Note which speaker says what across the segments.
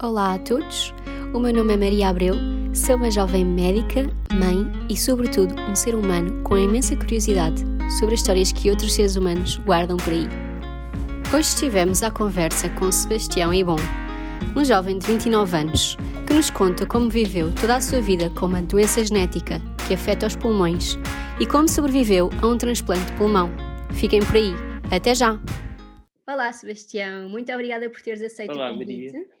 Speaker 1: Olá a todos, o meu nome é Maria Abreu, sou uma jovem médica, mãe e, sobretudo, um ser humano com imensa curiosidade sobre as histórias que outros seres humanos guardam por aí. Hoje estivemos à conversa com Sebastião Ibon, um jovem de 29 anos que nos conta como viveu toda a sua vida com uma doença genética que afeta os pulmões e como sobreviveu a um transplante de pulmão. Fiquem por aí. Até já! Olá, Sebastião. Muito obrigada por teres aceito
Speaker 2: Olá,
Speaker 1: o convite.
Speaker 2: Maria.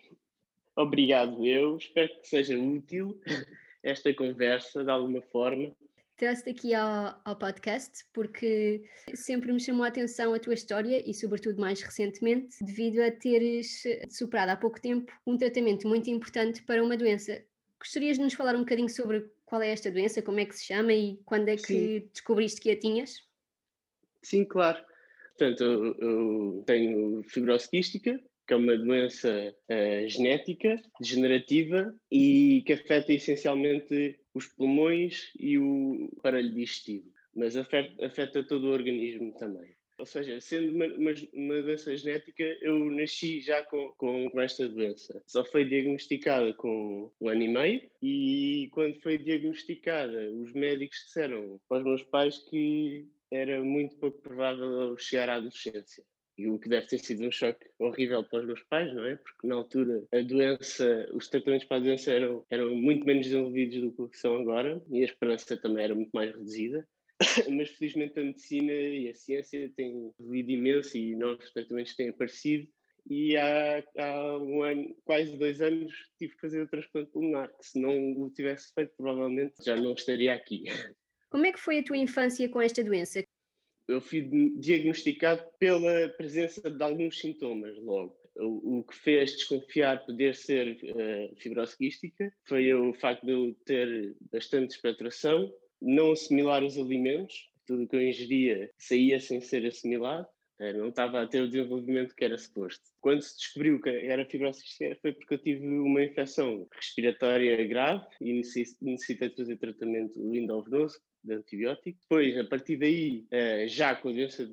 Speaker 2: Obrigado, eu. Espero que seja útil esta conversa de alguma forma.
Speaker 1: Trouxe-te aqui ao, ao podcast porque sempre me chamou a atenção a tua história e, sobretudo, mais recentemente, devido a teres superado há pouco tempo um tratamento muito importante para uma doença. Gostarias de nos falar um bocadinho sobre qual é esta doença, como é que se chama e quando é que
Speaker 2: Sim.
Speaker 1: descobriste que a tinhas?
Speaker 2: Sim, claro. Portanto, eu, eu tenho fibrose quística, que é uma doença eh, genética, degenerativa e que afeta essencialmente os pulmões e o aparelho digestivo, mas afeta, afeta todo o organismo também. Ou seja, sendo uma, uma, uma doença genética, eu nasci já com, com, com esta doença. Só foi diagnosticada com um ano e meio e quando foi diagnosticada, os médicos disseram para os meus pais que era muito pouco provável eu chegar à adolescência. E o que deve ter sido um choque horrível para os meus pais, não é? Porque na altura a doença, os tratamentos para a doença eram, eram muito menos desenvolvidos do que são agora e a esperança também era muito mais reduzida. Mas felizmente a medicina e a ciência têm evoluído imenso e novos tratamentos têm aparecido. E há, há um ano, quase dois anos, tive que fazer o transplante pulmonar, que se não o tivesse feito, provavelmente já não estaria aqui.
Speaker 1: Como é que foi a tua infância com esta doença?
Speaker 2: Eu fui diagnosticado pela presença de alguns sintomas logo. O, que fez desconfiar poder ser uh, fibrose quística foi o facto de eu ter bastante expectoração, não assimilar os alimentos, tudo o que eu ingeria saía sem ser assimilado, uh, não estava a ter o desenvolvimento que era suposto. Quando se descobriu que era fibrose quística foi porque eu tive uma infecção respiratória grave e necessitei de fazer tratamento endovenoso de antibiótico. Depois, a partir daí, eh, já com a doença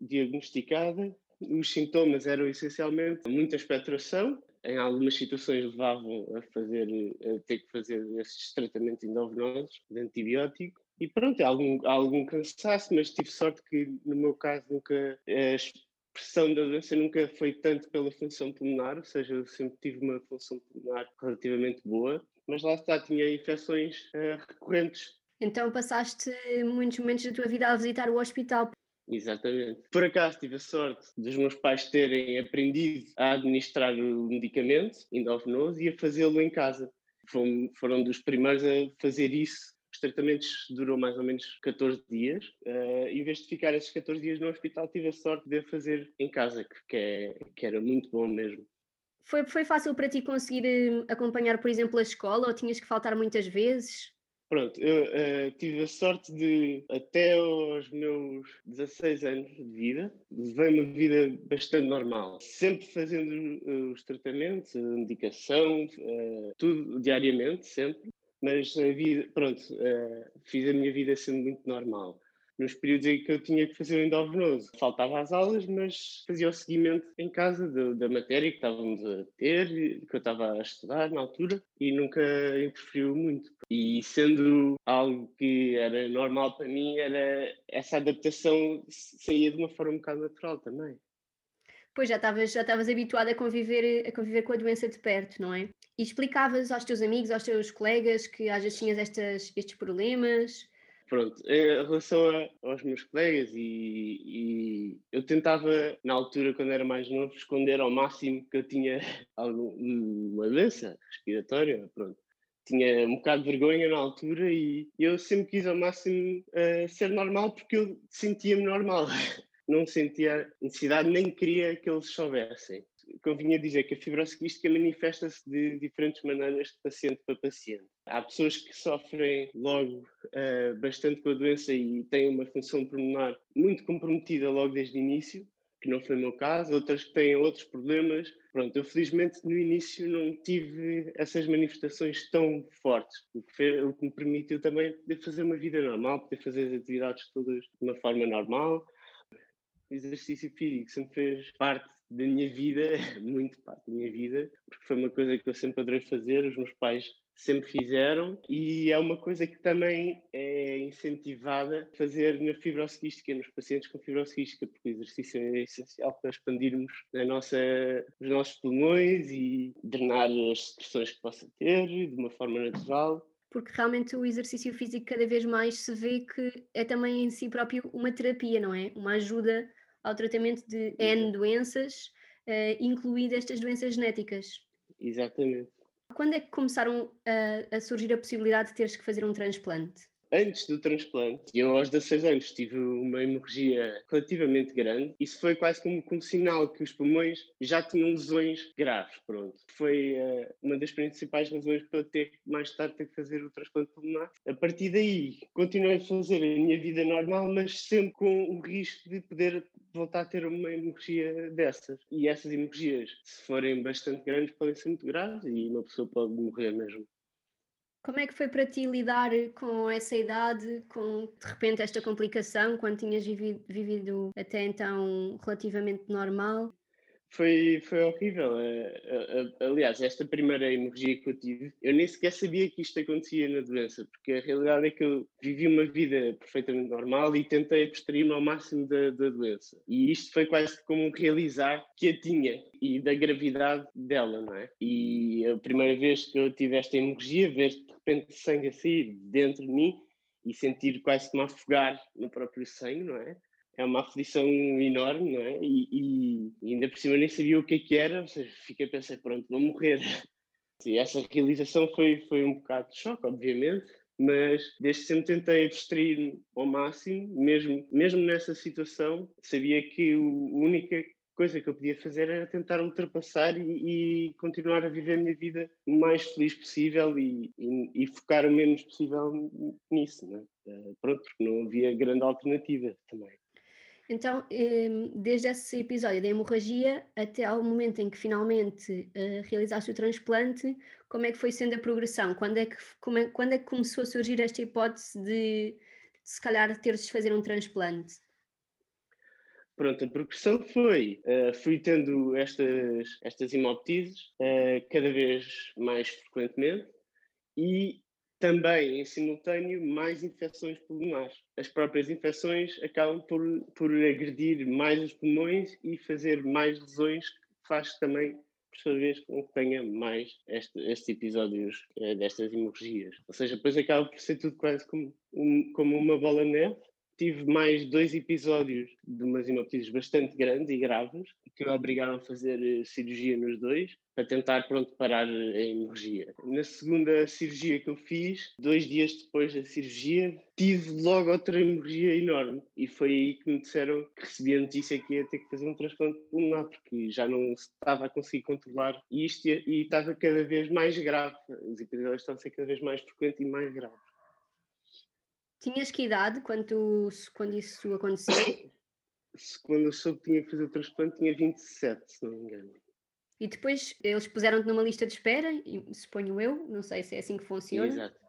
Speaker 2: diagnosticada, os sintomas eram essencialmente muita expectoração, em algumas situações levavam a fazer a ter que fazer esses tratamentos endovenosos de antibiótico. E pronto, algum, algum cansaço, mas tive sorte que no meu caso nunca a expressão da doença nunca foi tanto pela função pulmonar, ou seja, eu sempre tive uma função pulmonar relativamente boa, mas lá está, tinha infecções uh, recorrentes
Speaker 1: então passaste muitos momentos da tua vida a visitar o hospital.
Speaker 2: Exatamente. Por acaso tive a sorte dos meus pais terem aprendido a administrar o medicamento endovenoso e a fazê-lo em casa. Foram, foram dos primeiros a fazer isso. Os tratamentos durou mais ou menos 14 dias. Uh, em vez de ficar esses 14 dias no hospital, tive a sorte de a fazer em casa, que, é, que era muito bom mesmo.
Speaker 1: Foi, foi fácil para ti conseguir eh, acompanhar, por exemplo, a escola ou tinhas que faltar muitas vezes?
Speaker 2: Pronto, eu uh, tive a sorte de, até aos meus 16 anos de vida, levei uma vida bastante normal. Sempre fazendo uh, os tratamentos, a medicação, uh, tudo diariamente, sempre. Mas a vida, pronto, fiz a minha vida sendo muito normal nos períodos em que eu tinha que fazer o endovenoso. Faltava às aulas, mas fazia o seguimento em casa de, da matéria que estávamos a ter, que eu estava a estudar na altura, e nunca interferiu muito. E sendo algo que era normal para mim, era essa adaptação saía de uma forma um bocado natural também.
Speaker 1: Pois já estavas já estavas habituada a conviver a conviver com a doença de perto, não é? E explicavas aos teus amigos, aos teus colegas que às vezes tinhas estas, estes problemas,
Speaker 2: Pronto, em relação a, aos meus colegas, e, e, eu tentava, na altura, quando era mais novo, esconder ao máximo que eu tinha alguma doença respiratória, pronto. Tinha um bocado de vergonha na altura e eu sempre quis ao máximo uh, ser normal porque eu sentia-me normal. Não sentia necessidade, nem queria que eles soubessem convinha dizer que a fibrose quística manifesta-se de diferentes maneiras de paciente para paciente. Há pessoas que sofrem logo uh, bastante com a doença e têm uma função pulmonar muito comprometida logo desde o início, que não foi o meu caso, outras que têm outros problemas. Pronto, eu felizmente no início não tive essas manifestações tão fortes, o que, o que me permitiu também poder fazer uma vida normal, poder fazer as atividades todas de uma forma normal. O exercício físico sempre fez parte da minha vida, muito parte da minha vida, porque foi uma coisa que eu sempre adorei fazer, os meus pais sempre fizeram e é uma coisa que também é incentivada a fazer na fibrosquística, nos pacientes com fibrosquística, porque o exercício é essencial para expandirmos a nossa, os nossos pulmões e drenar as secreções que possa ter de uma forma natural
Speaker 1: porque realmente o exercício físico cada vez mais se vê que é também em si próprio uma terapia, não é? Uma ajuda ao tratamento de N doenças, uh, incluídas estas doenças genéticas.
Speaker 2: Exatamente.
Speaker 1: Quando é que começaram a, a surgir a possibilidade de teres que fazer um transplante?
Speaker 2: Antes do transplante, eu aos 16 anos tive uma hemorragia relativamente grande. Isso foi quase como, como sinal que os pulmões já tinham lesões graves. Pronto. Foi uh, uma das principais razões para eu ter mais tarde ter que fazer o transplante pulmonar. A partir daí, continuei a fazer a minha vida normal, mas sempre com o risco de poder voltar a ter uma hemorragia dessas. E essas hemorragias, se forem bastante grandes, podem ser muito graves e uma pessoa pode morrer mesmo.
Speaker 1: Como é que foi para ti lidar com essa idade, com de repente esta complicação, quando tinhas vivido, vivido até então relativamente normal?
Speaker 2: Foi, foi horrível. Eh, eh, eh, aliás, esta primeira hemorragia que eu tive, eu nem sequer sabia que isto acontecia na doença, porque a realidade é que eu vivi uma vida perfeitamente normal e tentei abstrair-me ao máximo da, da doença. E isto foi quase como realizar que a tinha e da gravidade dela, não é? E a primeira vez que eu tive esta hemorragia, ver de repente sangue a sair dentro de mim e sentir quase que me afogar no próprio sangue, não é? É uma aflição enorme, não é? E, e, ainda por cima nem sabia o que, é que era, ou seja, fiquei a pensar, pronto, vou morrer. E essa realização foi, foi um bocado de choque, obviamente, mas desde sempre tentei abstrair-me ao máximo, mesmo, mesmo nessa situação, sabia que a única coisa que eu podia fazer era tentar ultrapassar e, e continuar a viver a minha vida o mais feliz possível e, e, e focar o menos possível nisso, é? Uh, pronto, porque não havia grande alternativa também.
Speaker 1: Então, hum, desde esse episódio da hemorragia até ao momento em que finalmente uh, realizaste o transplante, como é que foi sendo a progressão? Quando é que, é, quando é que começou a surgir esta hipótese de, se calhar teres de fazer um transplante?
Speaker 2: Pronto, a progressão foi, uh, fui tendo estas, estas hemoptises uh, cada vez mais frequentemente e também, em simultâneo, mais infecções pulmonares. As próprias infecções acabam por, por agredir mais os pulmões e fazer mais lesões, que faz também, por sua vez, com que tenha mais este, estes episódios eh, destas hemorragias. Ou seja, depois acaba por ser tudo quase como, um, como uma bola de neve. Tive mais dois episódios de umas hemoptises bastante grandes e graves, que me obrigaram a fazer eh, cirurgia nos dois para tentar pronto, parar a hemorragia. Na segunda cirurgia que eu fiz, dois dias depois da cirurgia, tive logo outra hemorragia enorme e foi aí que me disseram que recebi a notícia que ia ter que fazer um transplante pulmonar porque já não estava a conseguir controlar isto e estava cada vez mais grave. Os episódios estavam a ser cada vez mais frequentes e mais graves.
Speaker 1: Tinhas que idade quando, quando isso aconteceu?
Speaker 2: quando eu soube que tinha que fazer o transplante, tinha 27, se não me engano.
Speaker 1: E depois eles puseram-te numa lista de espera, suponho eu, não sei se é assim que funciona.
Speaker 2: Exato.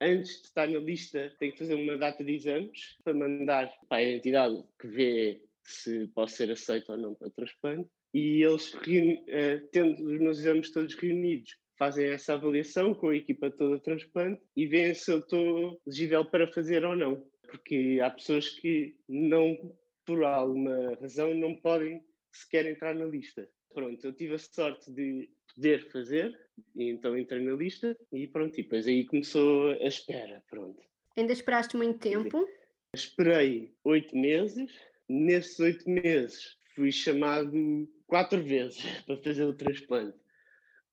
Speaker 2: Antes de estar na lista, tem que fazer uma data de exames para mandar para a entidade que vê se pode ser aceito ou não para o transplante. E eles, uh, tendo os meus exames todos reunidos, fazem essa avaliação com a equipa toda transplante e veem se eu estou elegível para fazer ou não. Porque há pessoas que não, por alguma razão, não podem sequer entrar na lista pronto, eu tive a sorte de poder fazer, e então entrei na lista e pronto, e depois aí começou a espera, pronto.
Speaker 1: Ainda esperaste muito tempo?
Speaker 2: Esperei oito meses, nesses oito meses fui chamado quatro vezes para fazer o transplante.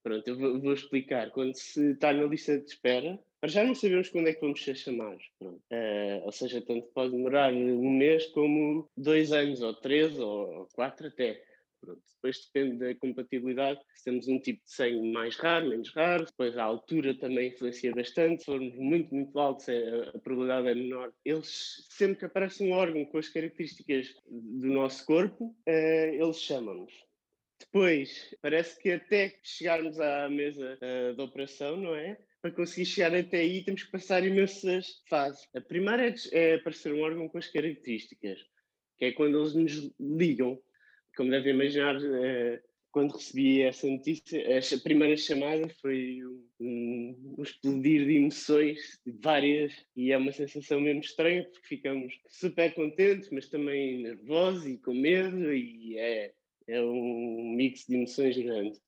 Speaker 2: Pronto, eu vou, vou, explicar. Quando se está na lista de espera, para já não sabemos quando é que vamos ser chamados. Uh, ou seja, tanto pode demorar um mês como dois anos, ou três, ou quatro até. Pronto. Depois depende da compatibilidade, se temos um tipo de sangue mais raro, menos raro, depois a altura também influencia bastante, se formos muito, muito altos é, a probabilidade é menor. Eles, sempre que aparece um órgão com as características do nosso corpo, uh, eles chamam-nos. Depois, parece que até chegarmos à mesa uh, da operação, não é? Para conseguir chegar até aí, temos que passar imensas fases. A primeira é, é aparecer um órgão com as características, que é quando eles nos ligam como devem imaginar, uh, quando recebi essa notícia, a primeira chamada foi um, um explodir de emoções, de várias, e é uma sensação mesmo estranha, porque ficamos super contentes, mas também nervosos e com medo, e é, é um mix de emoções grande.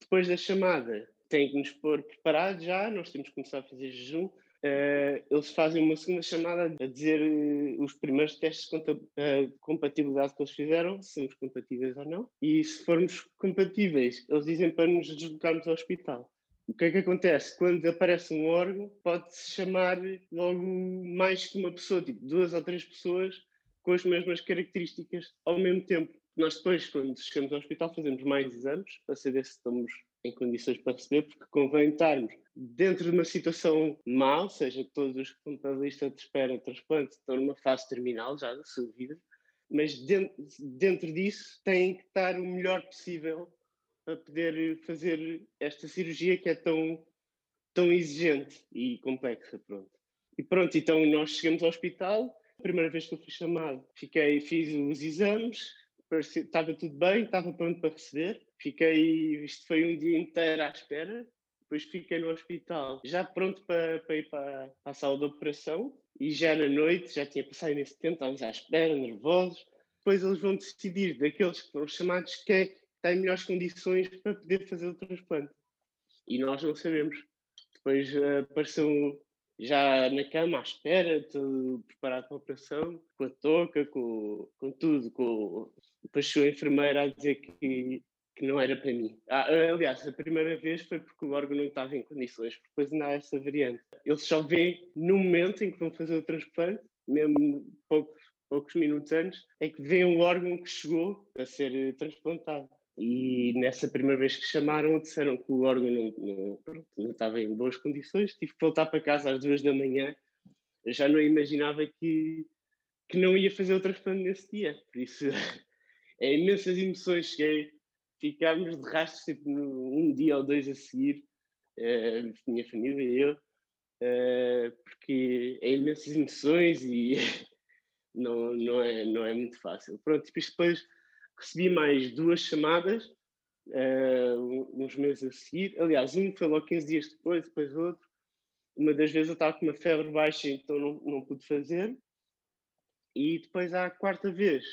Speaker 2: Depois da chamada, tem que nos pôr preparados já, nós temos que começar a fazer jejum, Uh, eles fazem uma segunda chamada a dizer uh, os primeiros testes de uh, compatibilidade que eles fizeram, se somos compatíveis ou não, e se formos compatíveis, eles dizem para nos deslocarmos ao hospital. O que é que acontece? Quando aparece um órgão, pode-se chamar logo mais que uma pessoa, tipo duas ou três pessoas com as mesmas características ao mesmo tempo. Nós depois, quando chegamos ao hospital, fazemos mais exames para saber se estamos em condições para receber, porque convém estarmos dentro de uma situação má, ou seja, todos os que estão na lista de espera de transplante estão numa fase terminal já da sua vida, mas dentro, dentro disso têm que estar o melhor possível para poder fazer esta cirurgia que é tão, tão exigente e complexa. Pronto. E pronto, então nós chegamos ao hospital, primeira vez que eu fui chamado, fiquei, fiz os exames, estava tudo bem, estava pronto para receber. Fiquei, isto foi um dia inteiro à espera. Depois fiquei no hospital, já pronto para, para ir para, para a sala de operação. E já na noite, já tinha passado nesse tempo, estávamos à espera, nervosos. Depois eles vão decidir daqueles que foram chamados quem é que tem melhores condições para poder fazer o transplante. E nós não sabemos. Depois uh, apareceu já na cama à espera, tudo preparado para a operação, com a touca, com, com tudo, com, depois chegou a enfermeira a dizer que, que não era para mim. Ah, aliás, a primeira vez foi porque o órgão não estava em condições, porque depois não há essa variante. Eles só veem no momento em que vão fazer o transplante, mesmo poucos, poucos minutos antes, é que vêem o órgão que chegou a ser transplantado. E nessa primeira vez que chamaram, disseram que o órgão não, não, não estava em boas condições, tive que voltar para casa às duas da manhã. Eu já não imaginava que, que não ia fazer o transplante nesse dia. Por isso, é imensas emoções. Cheguei, ficámos de rastros tipo, um dia ou dois a seguir, uh, minha família e eu, uh, porque é imensas emoções e não, não, é, não é muito fácil. Pronto, depois recebi mais duas chamadas, uh, uns meses a seguir. Aliás, um foi logo 15 dias depois, depois outro. Uma das vezes eu estava com uma febre baixa, então não, não pude fazer. E depois, à quarta vez,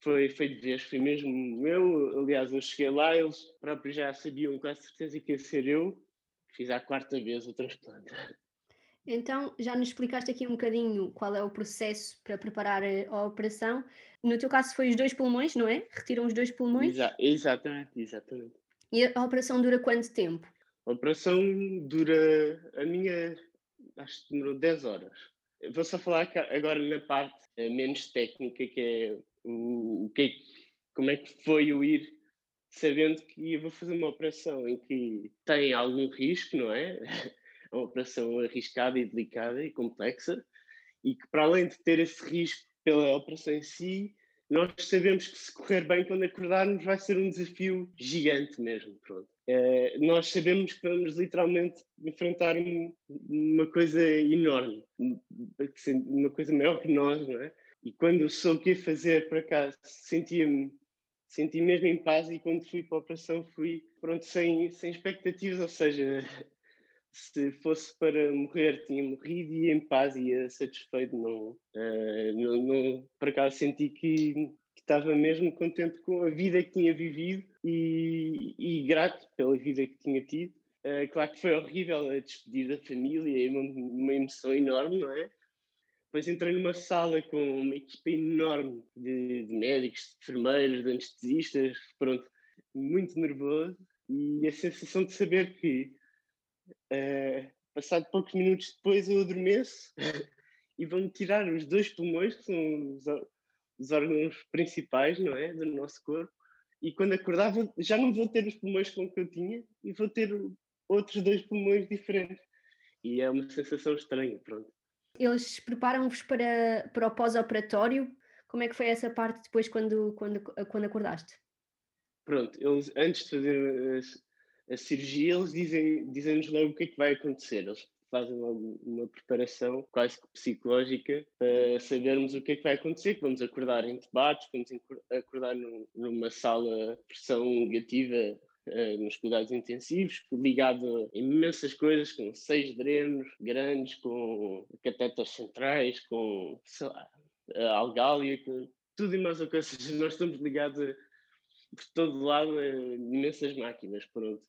Speaker 2: foi, foi de vez, foi mesmo eu. Aliás, eu cheguei lá, eles próprios já sabiam com a certeza que ia ser eu. Fiz a quarta vez o transplante.
Speaker 1: Então, já nos explicaste aqui um bocadinho qual é o processo para preparar a operação. No teu caso foi os dois pulmões, não é? Retiram os dois pulmões?
Speaker 2: Exa exatamente, exatamente.
Speaker 1: E a operação dura quanto tempo?
Speaker 2: A operação dura, a minha, acho que demorou 10 horas. Vou só falar agora na parte eh, menos técnica, que é o, o que, é como é que foi o ir sabendo que ia fazer uma operação em que tem algum risco, não é? uma operação arriscada e delicada e complexa, e que para além de ter esse risco pela operação em si, nós sabemos que se correr bem quando acordarmos vai ser um desafio gigante mesmo, pronto. É, nós sabemos que vamos literalmente enfrentar uma coisa enorme, uma coisa maior que nós, não é? E quando eu soube o que fazer, por acaso, sentia-me senti mesmo em paz e quando fui para a operação fui pronto sem, sem expectativas, ou seja, se fosse para morrer, tinha morrido e em paz ia satisfeito. Não, uh, não, não, por acaso senti que, que, estava mesmo contente com a vida que tinha vivido e, e grato pela vida que tinha tido. Uh, claro que foi horrível a despedir da família, é uma, uma emoção enorme, não é? Depois entrei numa sala com uma equipa enorme de, de médicos, de enfermeiros, de anestesistas, pronto, muito nervoso e a sensação de saber que Uh, passado poucos minutos depois eu adormeço e vão-me tirar os dois pulmões, que são os, os, órgãos principais, não é? Do nosso corpo. E quando acordar já não vou ter os pulmões como que eu tinha e vou ter outros dois pulmões diferentes. E é uma sensação estranha, pronto.
Speaker 1: Eles preparam-vos para, para o pós-operatório. Como é que foi essa parte depois quando, quando, quando acordaste?
Speaker 2: Pronto, eles antes de fazer a cirurgia, eles dizem, dizem-nos logo o que é que vai acontecer. Eles fazem logo uma preparação quase que psicológica para sabermos o que é que vai acontecer, que vamos acordar em debates, vamos acordar numa sala de pressão negativa Uh, nos cuidados intensivos, ligado a imensas coisas, com seis drenos grandes, com catetas centrais, com sei lá, algália, com tudo e mais uma coisa. Nós estamos ligados a, por todo lado a imensas máquinas. Pronto.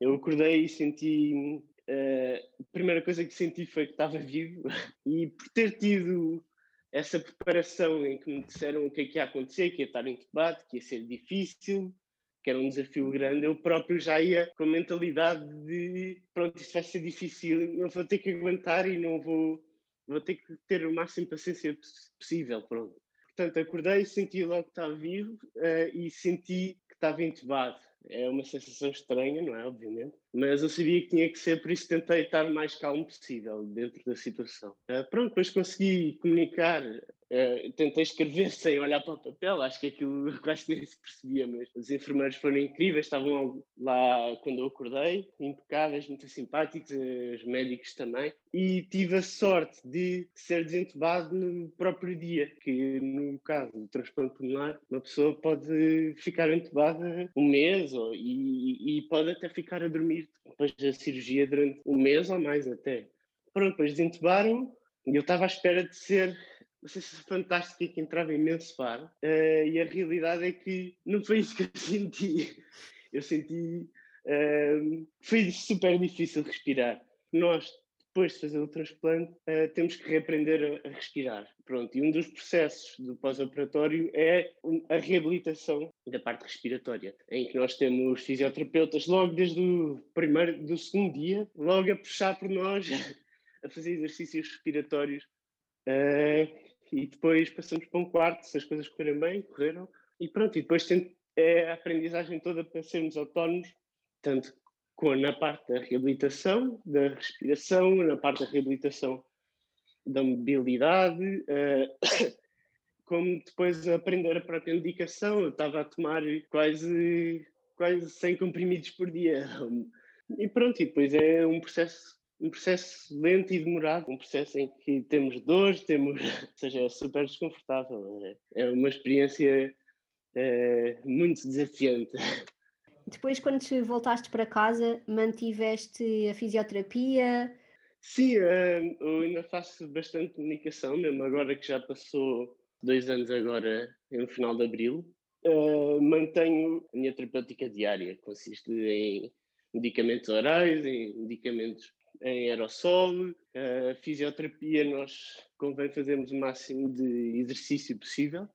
Speaker 2: Eu acordei e senti. Uh, a primeira coisa que senti foi que estava vivo e por ter tido essa preparação em que me disseram o que é que ia acontecer, que ia estar em debate, que ia ser difícil, que era um desafio grande, eu próprio já ia com a mentalidade de pronto, isto vai ser difícil, eu vou ter que aguentar e não vou, vou ter que ter o máximo de paciência possível, pronto. Portanto, acordei, senti logo que estava vivo uh, e senti que estava entubado. É uma sensação estranha, não é? Obviamente. Mas eu sabia que tinha que ser, por isso tentei estar o mais calmo possível dentro da situação. Uh, pronto, depois consegui comunicar Uh, tentei escrever sem olhar para o papel, acho que aquilo quase nem se percebia, mas os enfermeiros foram incríveis, estavam lá quando eu acordei, impecáveis, muito simpáticos, os médicos também, e tive a sorte de ser desentubado no próprio dia, que no caso do transplante pulmonar, uma pessoa pode ficar entubada um mês ou, e, e pode até ficar a dormir depois da cirurgia durante um mês ou mais até. Pronto, depois desentubaram e eu estava à espera de ser uma sensação fantástica que entrava imenso ar uh, e a realidade é que não foi isso que eu senti. Eu senti. Uh, foi super difícil respirar. Nós, depois de fazer o transplante, uh, temos que reaprender a, a, respirar. Pronto, e um dos processos do pós-operatório é a reabilitação da parte respiratória, em que nós temos fisioterapeutas logo desde o primeiro, do segundo dia, logo a puxar por nós, a fazer exercícios respiratórios Uh, e depois passamos para um quarto, se as coisas correrem bem, correram, e pronto, e depois é a aprendizagem toda para sermos autónomos, tanto com, na parte da reabilitação, da respiração, na parte da reabilitação da mobilidade, uh, como depois aprender a própria medicação, eu estava a tomar quase, quase 100 comprimidos por dia, e pronto, e depois é um processo um processo lento e demorado, um processo em que temos dores, temos, ou seja, é super desconfortável. É, é uma experiência é, muito desafiante.
Speaker 1: Depois, quando voltaste para casa, mantiveste a fisioterapia?
Speaker 2: Sim, uh, eu ainda faço bastante comunicação, mesmo agora que já passou dois anos agora, no final de abril. Uh, mantenho a minha terapêutica diária, consiste em medicamentos orais, em medicamentos em aerossol, a fisioterapia nós convém fazermos o máximo de exercício possível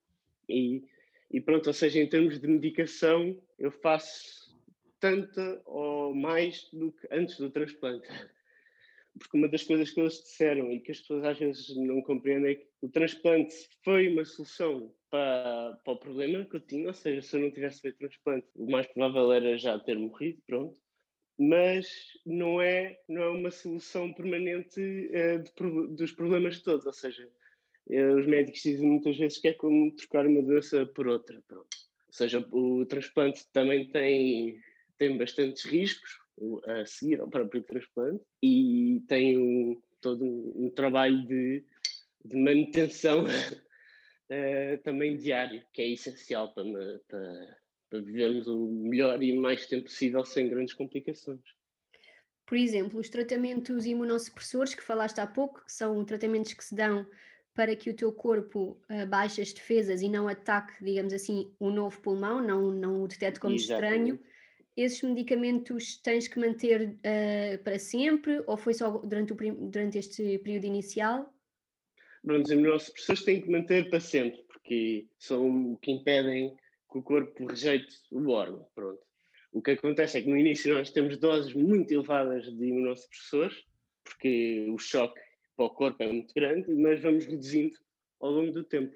Speaker 2: e, e pronto, ou seja, em termos de medicação eu faço tanta ou mais do que antes do transplante. Porque uma das coisas que eles disseram e que as pessoas às vezes não compreendem é que o transplante foi uma solução para, para o problema que eu tinha, ou seja, se eu não tivesse feito transplante, o mais provável era já ter morrido, pronto mas não é, não é uma solução permanente uh, de, dos problemas todos. Ou seja, uh, os médicos dizem muitas vezes que é como trocar uma doença por outra. Pronto. Ou seja, o transplante também tem, tem bastantes riscos a seguir ao próprio transplante e tem um, todo um, um trabalho de, de manutenção uh, também diário, que é essencial para, para para vivermos o melhor e mais tempo possível sem grandes complicações.
Speaker 1: Por exemplo, os tratamentos imunossupressores que falaste há pouco, que são tratamentos que se dão para que o teu corpo uh, baixe as defesas e não ataque, digamos assim, o novo pulmão, não, não o detecte como Exatamente. estranho. Esses medicamentos tens que manter uh, para sempre ou foi só durante, o, durante este período inicial?
Speaker 2: Bom, os imunossupressores têm que manter para sempre, porque são o que impedem que o corpo rejeite o órgão. Pronto. O que acontece é que no início nós temos doses muito elevadas de imunossupressores, porque o choque para o corpo é muito grande, mas vamos reduzindo ao longo do tempo.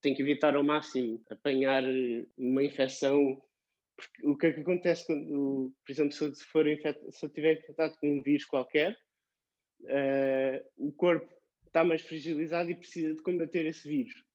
Speaker 2: Tem que evitar ao máximo apanhar uma infecção. Porque o que é que acontece quando, por exemplo, se for infect, se eu tiver infectado com um vírus qualquer, uh, o corpo está mais fragilizado e precisa de combater esse vírus.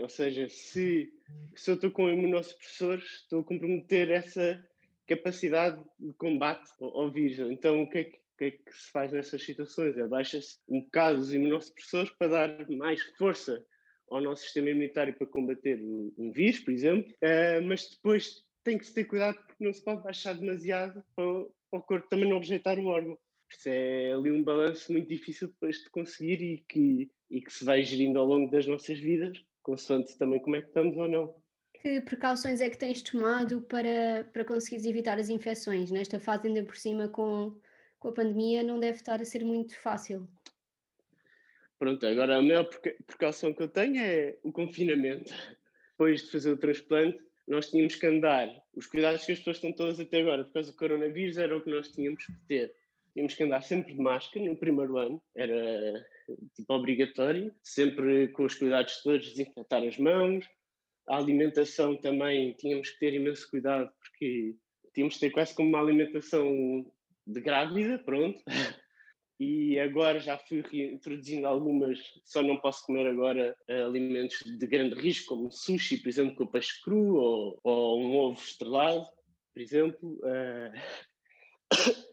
Speaker 2: Ou seja, se, se eu estou com imunossupressores, estou a comprometer essa capacidade de combate ao, vírus. Então, o que, é que, que é que se faz nessas situações? É baixa-se um bocado os imunossupressores para dar mais força ao nosso sistema imunitário para combater um vírus, por exemplo, uh, mas depois tem que se ter cuidado porque não se pode baixar demasiado para, para o corpo também não rejeitar o órgão. Isso é ali um balanço muito difícil depois de conseguir e que, e que se vai gerindo ao longo das nossas vidas, consoante também como é que estamos ou não.
Speaker 1: Que precauções é que tens tomado para, para conseguires evitar as infecções? Nesta fase, ainda por cima, com, com a pandemia, não deve estar a ser muito fácil.
Speaker 2: Pronto, agora a maior precaução que eu tenho é o confinamento. Depois de fazer o transplante, nós tínhamos que andar. Os cuidados que as pessoas estão todas até agora por causa do coronavírus era o que nós tínhamos que ter. Tínhamos que andar sempre de máscara no primeiro ano, era tipo obrigatório, sempre com os cuidados todos, desinfetar as mãos. A alimentação também tínhamos que ter imenso cuidado, porque tínhamos que ter quase como uma alimentação de grávida, pronto. e agora já fui introduzindo algumas, só não posso comer agora alimentos de grande risco, como sushi, por exemplo, com peixe cru ou, ou um ovo estrelado, por exemplo. Uh...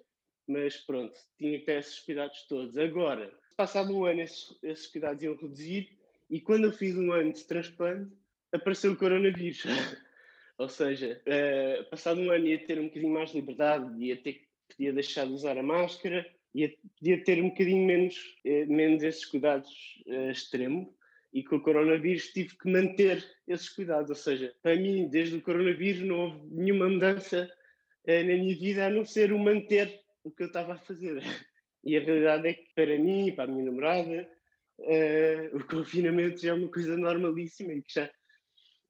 Speaker 2: Mas pronto, tinha que ter esses cuidados todos. Agora, passado um ano, esses, esses cuidados iam reduzir, e quando eu fiz um ano de transplante, apareceu o coronavírus. ou seja, uh, passado um ano ia ter um bocadinho mais de liberdade, ia ter, podia deixar de usar a máscara ia, podia ter um bocadinho menos, eh, menos esses cuidados uh, extremos e com o coronavírus tive que manter esses cuidados. Ou seja, para mim, desde o coronavírus, não houve nenhuma mudança uh, na minha vida a não ser o manter o que eu estava a fazer. E a realidade é que para mim, para a minha namorada, uh, o confinamento já é uma coisa normalíssima e que já.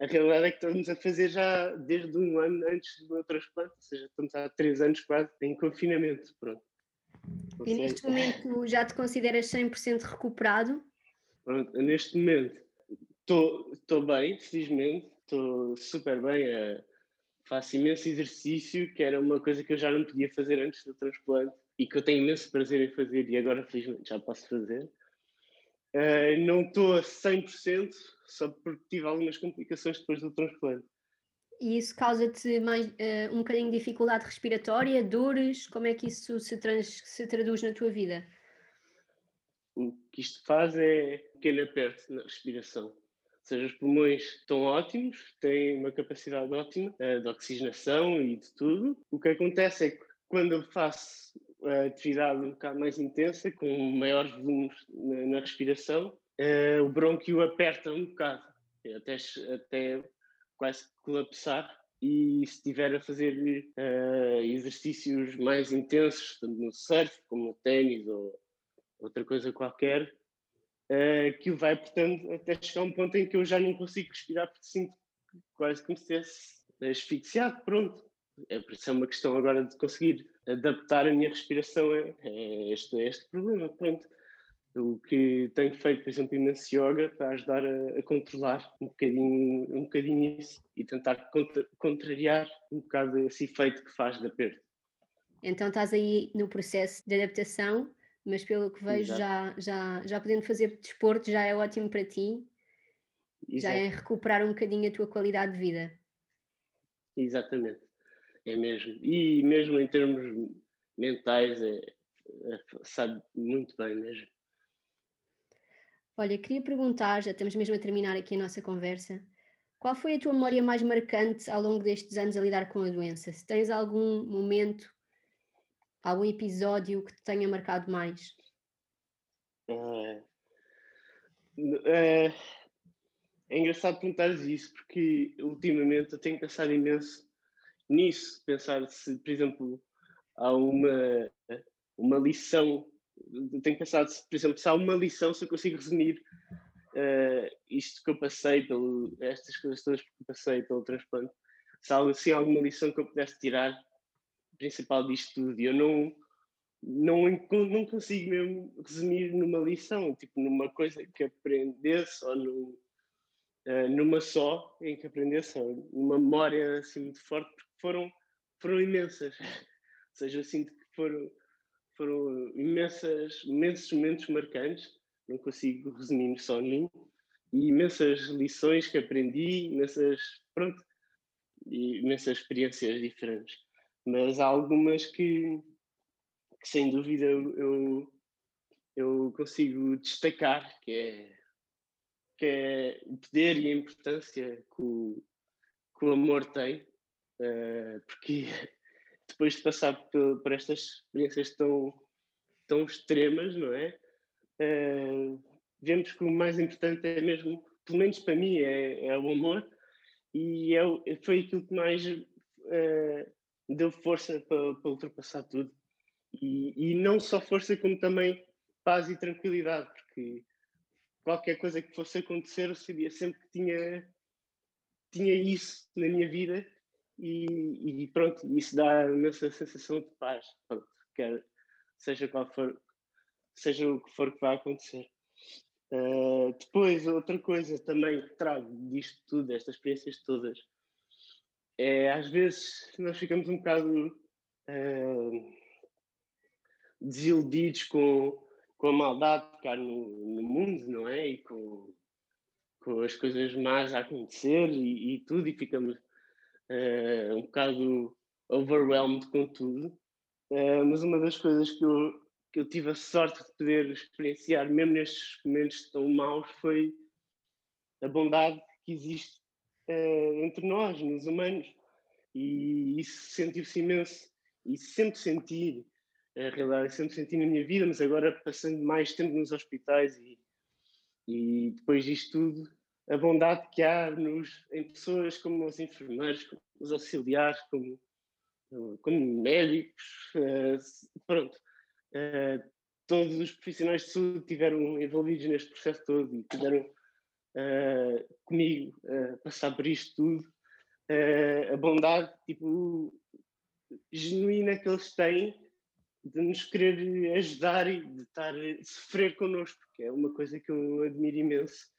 Speaker 2: A realidade é que estamos a fazer já desde um ano antes do meu transplante, ou seja, estamos há três anos quase em confinamento. Pronto.
Speaker 1: E neste momento já te consideras 100% recuperado?
Speaker 2: Pronto, neste momento estou bem, felizmente, estou super bem. É, faço imenso exercício, que era uma coisa que eu já não podia fazer antes do transplante e que eu tenho imenso prazer em fazer e agora felizmente já posso fazer. Uh, não estou a 100%, só porque tive algumas complicações depois do transplante.
Speaker 1: E isso causa-te mais uh, um bocadinho de dificuldade respiratória, dores? Como é que isso se, trans, se traduz na tua vida?
Speaker 2: O que isto faz é pequeno aperto na respiração. Seja, os pulmões estão ótimos, têm uma capacidade ótima uh, de oxigenação e de tudo. O que acontece é que quando eu faço a atividade um bocado mais intensa, com maiores volumes na, respiração, uh, o brônquio aperta um bocado. Até, até quase colapsar e se estiver a fazer uh, exercícios mais intensos, tanto no surf como no ténis ou outra coisa qualquer, uh, que vai, portanto, até chegar a um ponto em que eu já não consigo respirar porque sinto quase como se estivesse asfixiado, pronto. É, por isso é uma questão agora de conseguir adaptar a minha respiração a, a este, a este problema, pronto o que tenho feito, por exemplo, imenso yoga para ajudar a, a, controlar um bocadinho, um bocadinho isso e tentar contra, contrariar um bocado esse efeito que faz da perda.
Speaker 1: Então estás aí no processo de adaptação, mas pelo que vejo já, já, já podendo fazer desporto já é ótimo para ti, Exato. já é recuperar um bocadinho a tua qualidade de vida.
Speaker 2: Exatamente, é mesmo. E mesmo em termos mentais, é, é, sabe muito bem mesmo.
Speaker 1: Olha, queria perguntar, já estamos mesmo a terminar aqui a nossa conversa, qual foi a tua memória mais marcante ao longo destes anos a lidar com a doença? Se tens algum momento, algum episódio que te tenha marcado mais?
Speaker 2: É, é, é engraçado perguntar isso, porque ultimamente eu tenho pensado imenso nisso, pensar se, por exemplo, há uma, uma lição tenho pensado, por exemplo, se há uma lição, se eu consigo resumir uh, isto que eu passei, pelo, estas coisas todas que eu passei pelo transplante, se há alguma lição que eu pudesse tirar, principal disto tudo, eu não, não, não consigo mesmo resumir numa lição, tipo numa coisa que aprendesse ou no, uh, numa só em que aprendesse, ou numa memória assim muito forte, porque foram, foram imensas. ou seja, eu sinto que foram foram imensas, imensos momentos marcantes, não consigo resumir só num, e imensas lições que aprendi, imensas, pronto, imensas experiências diferentes. Mas há algumas que, que sem dúvida eu, eu, eu consigo destacar, que é, que é o poder e a importância que o, que o amor tem, uh, porque depois de passar por, por, estas experiências tão, tão extremas, não é? Uh, vemos que o mais importante é mesmo, pelo menos para mim, é, é o amor e é, foi aquilo que mais uh, deu força para, para ultrapassar tudo. E, e, não só força, como também paz e tranquilidade, porque qualquer coisa que fosse acontecer, eu sabia sempre que tinha, tinha isso na minha vida e, e pronto, isso dá imensa sensação de paz, pronto, quer, seja qual for, seja o que for que vai acontecer. Uh, depois, outra coisa também que trago disto tudo, estas experiências todas, é às vezes nós ficamos um bocado uh, desiludidos com, com a maldade que há no, no mundo, não é? E com, com as coisas más a acontecer e, e tudo, e ficamos uh, um bocado overwhelmed com tudo. Uh, mas uma das coisas que eu, que eu tive a sorte de poder experienciar, mesmo nestes momentos tão maus, foi a bondade que existe uh, entre nós, nos humanos. E isso sentiu-se imenso. E sempre sentir, a realidade, sempre senti na minha vida, mas agora passando mais tempo nos hospitais e, e depois disto tudo, a bondade que há nos, em pessoas como os enfermeiros, como os auxiliares, como, como médicos, uh, pronto. Uh, todos os profissionais de saúde estiveram envolvidos neste processo todo e tiveram uh, comigo uh, passar por isto tudo. a bondade tipo, genuína que eles têm de nos querer ajudar e de estar a sofrer connosco, que é uma coisa que eu admiro imenso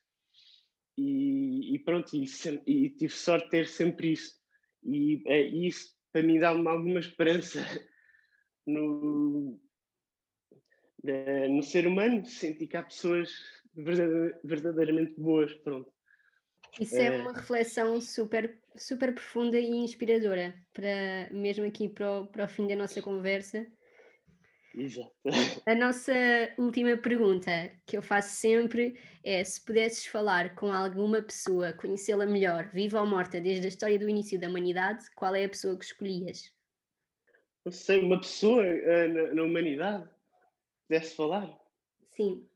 Speaker 2: e, e pronto, e, e, tive sorte de ter sempre isso. E isso para mim dá-me alguma esperança no, no ser humano, sentir que há pessoas verdadeiramente boas. Pronto.
Speaker 1: Isso é, é uma reflexão super, super profunda e inspiradora, para, mesmo aqui para o, para o fim da nossa conversa.
Speaker 2: Exato.
Speaker 1: A nossa última pergunta que eu faço sempre é: se pudesses falar com alguma pessoa, conhecê-la melhor, viva ou morta, desde a história do início da humanidade, qual é a pessoa que escolhias?
Speaker 2: Não sei, uma pessoa uh, na, na, humanidade pudesse falar?
Speaker 1: Sim.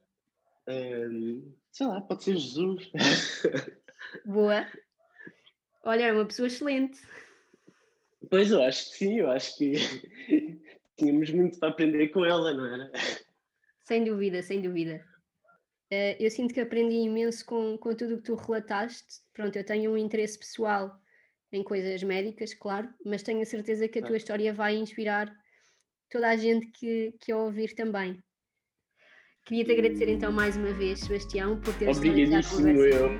Speaker 2: Um, sei lá, pode ser Jesus.
Speaker 1: Boa. Olha, é uma pessoa excelente.
Speaker 2: Pois eu acho que sim, eu acho que tínhamos muito para aprender com ela, não era?
Speaker 1: Sem dúvida, sem dúvida. Uh, eu sinto que aprendi imenso com, com tudo o que tu relataste. Pronto, eu tenho um interesse pessoal em coisas médicas, claro, mas tenho a certeza que a tua história vai inspirar toda a gente que, que a ouvir também. Queria-te agradecer então mais uma vez, Sebastião, por teres
Speaker 2: Obrigadíssimo eu.